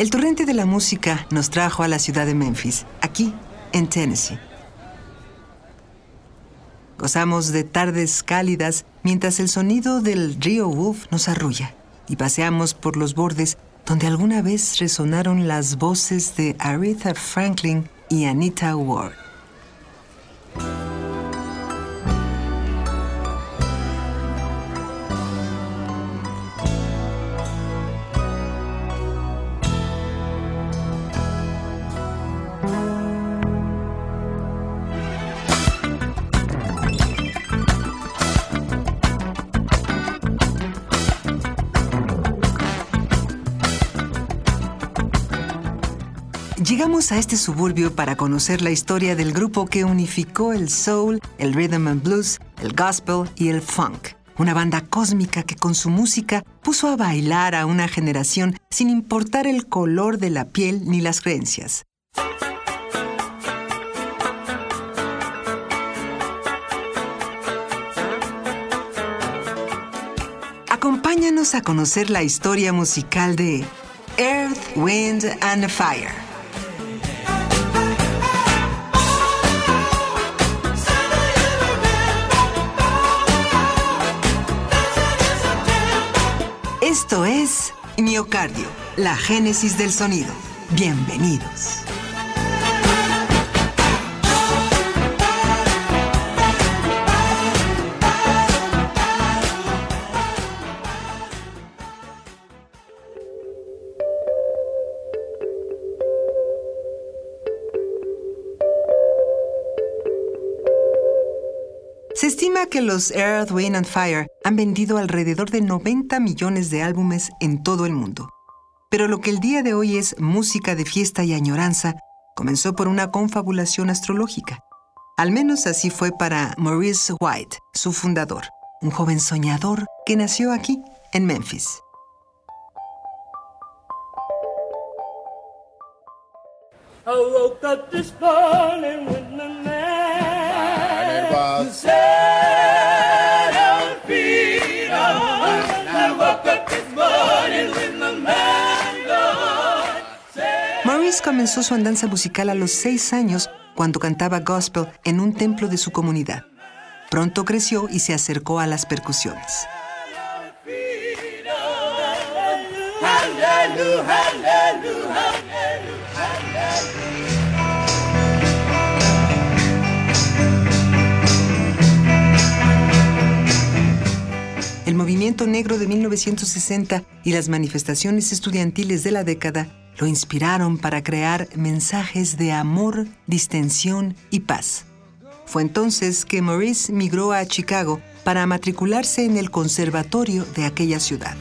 El torrente de la música nos trajo a la ciudad de Memphis, aquí en Tennessee. Gozamos de tardes cálidas mientras el sonido del río Wolf nos arrulla y paseamos por los bordes donde alguna vez resonaron las voces de Aretha Franklin y Anita Ward. Llegamos a este suburbio para conocer la historia del grupo que unificó el soul, el rhythm and blues, el gospel y el funk. Una banda cósmica que con su música puso a bailar a una generación sin importar el color de la piel ni las creencias. Acompáñanos a conocer la historia musical de Earth, Wind and Fire. Esto es Miocardio, la génesis del sonido. Bienvenidos. Estima que los Earth, Wind and Fire han vendido alrededor de 90 millones de álbumes en todo el mundo. Pero lo que el día de hoy es música de fiesta y añoranza comenzó por una confabulación astrológica. Al menos así fue para Maurice White, su fundador, un joven soñador que nació aquí, en Memphis. Maurice comenzó su andanza musical a los seis años cuando cantaba gospel en un templo de su comunidad. Pronto creció y se acercó a las percusiones. Movimiento negro de 1960 y las manifestaciones estudiantiles de la década lo inspiraron para crear mensajes de amor, distensión y paz. Fue entonces que Maurice migró a Chicago para matricularse en el conservatorio de aquella ciudad.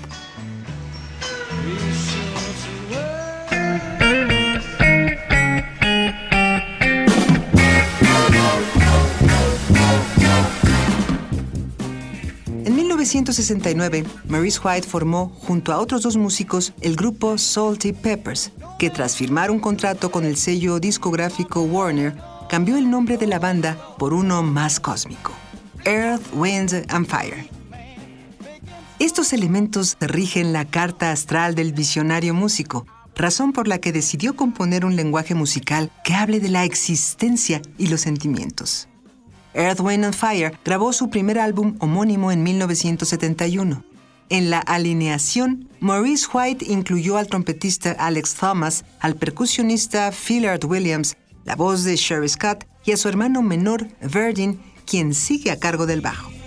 1969, Maurice White formó, junto a otros dos músicos, el grupo Salty Peppers, que tras firmar un contrato con el sello discográfico Warner, cambió el nombre de la banda por uno más cósmico, Earth, Wind and Fire. Estos elementos rigen la carta astral del visionario músico, razón por la que decidió componer un lenguaje musical que hable de la existencia y los sentimientos. Earth, Wind and Fire grabó su primer álbum homónimo en 1971. En la alineación, Maurice White incluyó al trompetista Alex Thomas, al percusionista Philard Williams, la voz de Sherry Scott y a su hermano menor, Verdin, quien sigue a cargo del bajo.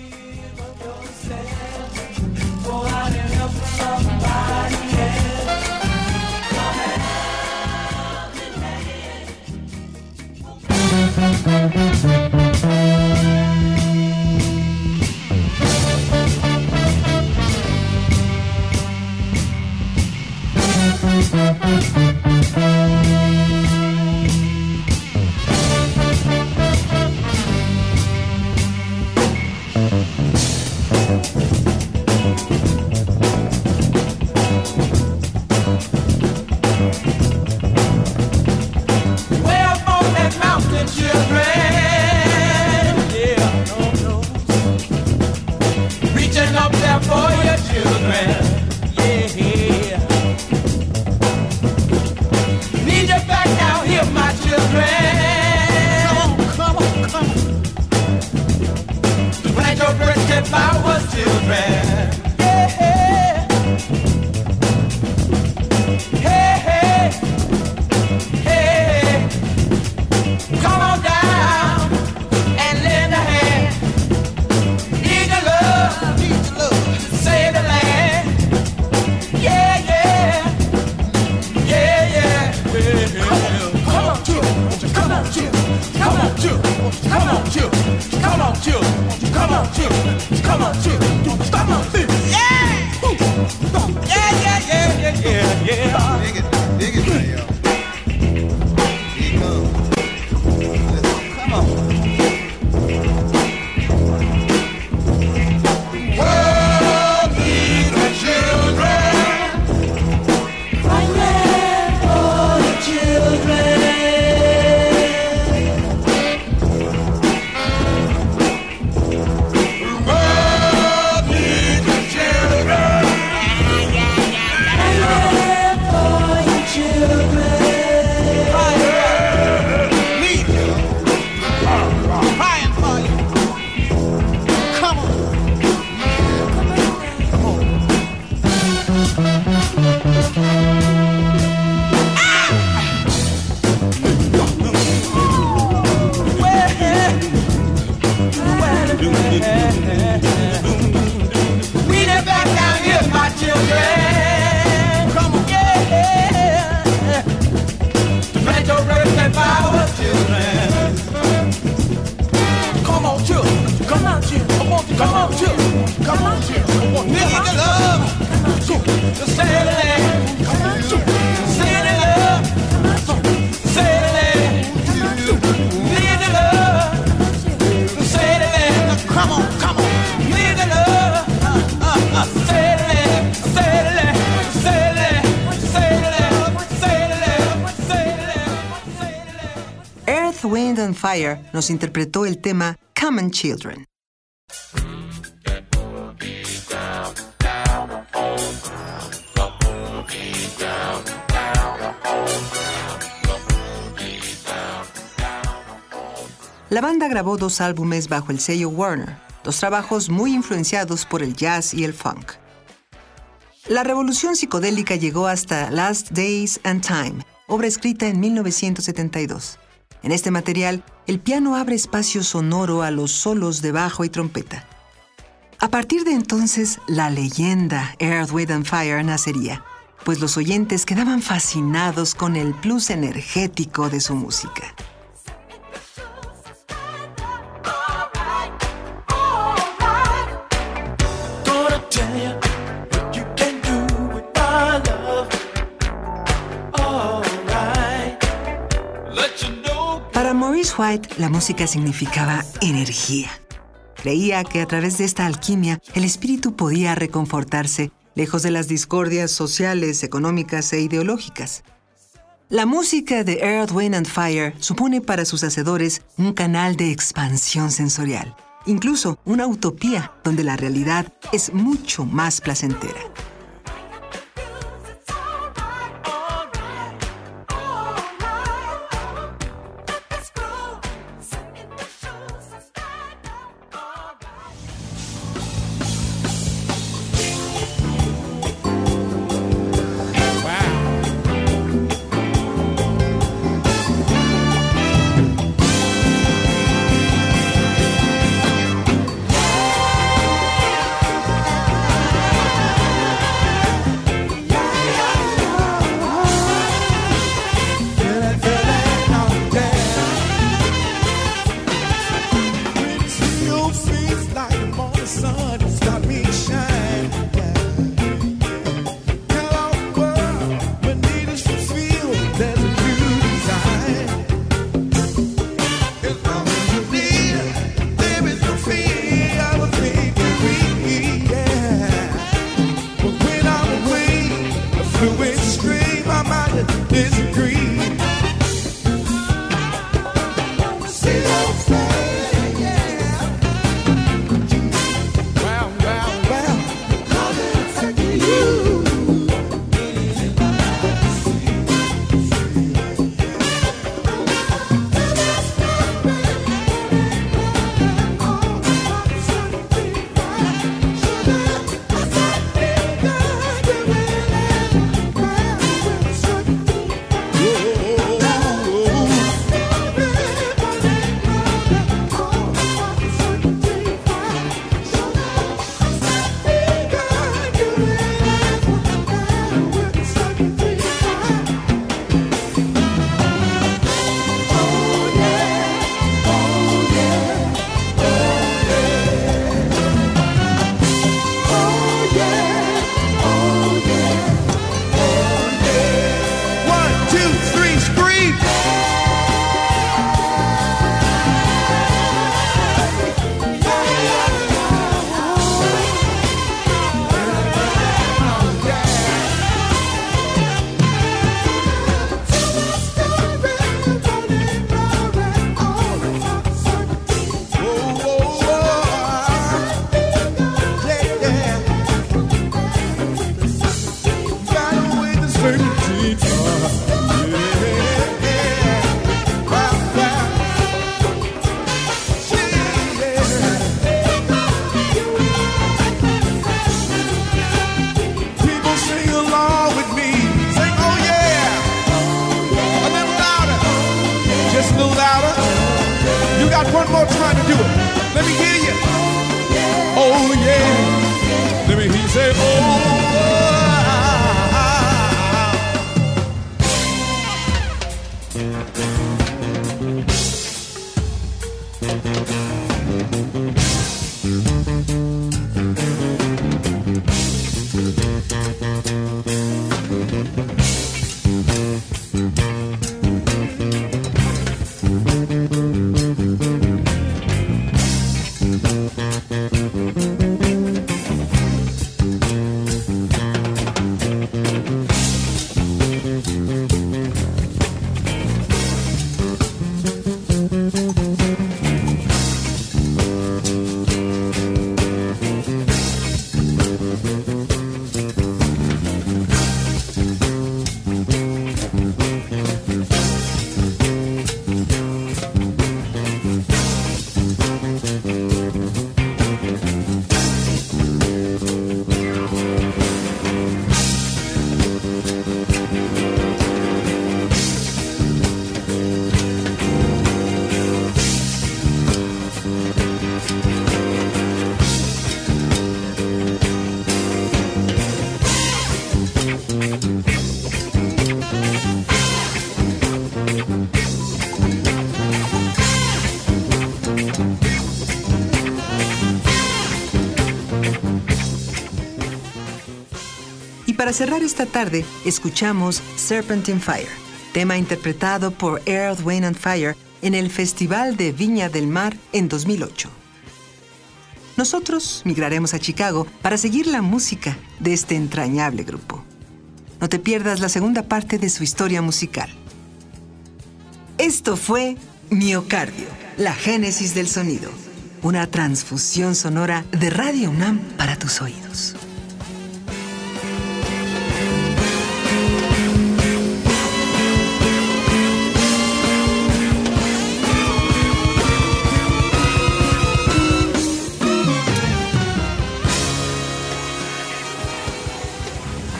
Nos interpretó el tema Common Children. La banda grabó dos álbumes bajo el sello Warner, dos trabajos muy influenciados por el jazz y el funk. La revolución psicodélica llegó hasta Last Days and Time, obra escrita en 1972. En este material, el piano abre espacio sonoro a los solos de bajo y trompeta. A partir de entonces, la leyenda Earth, Wind and Fire nacería, pues los oyentes quedaban fascinados con el plus energético de su música. White, la música significaba energía. Creía que a través de esta alquimia el espíritu podía reconfortarse lejos de las discordias sociales, económicas e ideológicas. La música de Earth, Wind and Fire supone para sus hacedores un canal de expansión sensorial, incluso una utopía donde la realidad es mucho más placentera. to extreme, I might disagree. God one more time to do it. Let me hear you. Oh, yeah. Let me hear you say, oh. Para cerrar esta tarde, escuchamos Serpentine Fire, tema interpretado por Earth, Wind and Fire en el Festival de Viña del Mar en 2008. Nosotros migraremos a Chicago para seguir la música de este entrañable grupo. No te pierdas la segunda parte de su historia musical. Esto fue Miocardio, la génesis del sonido, una transfusión sonora de Radio UNAM para tus oídos.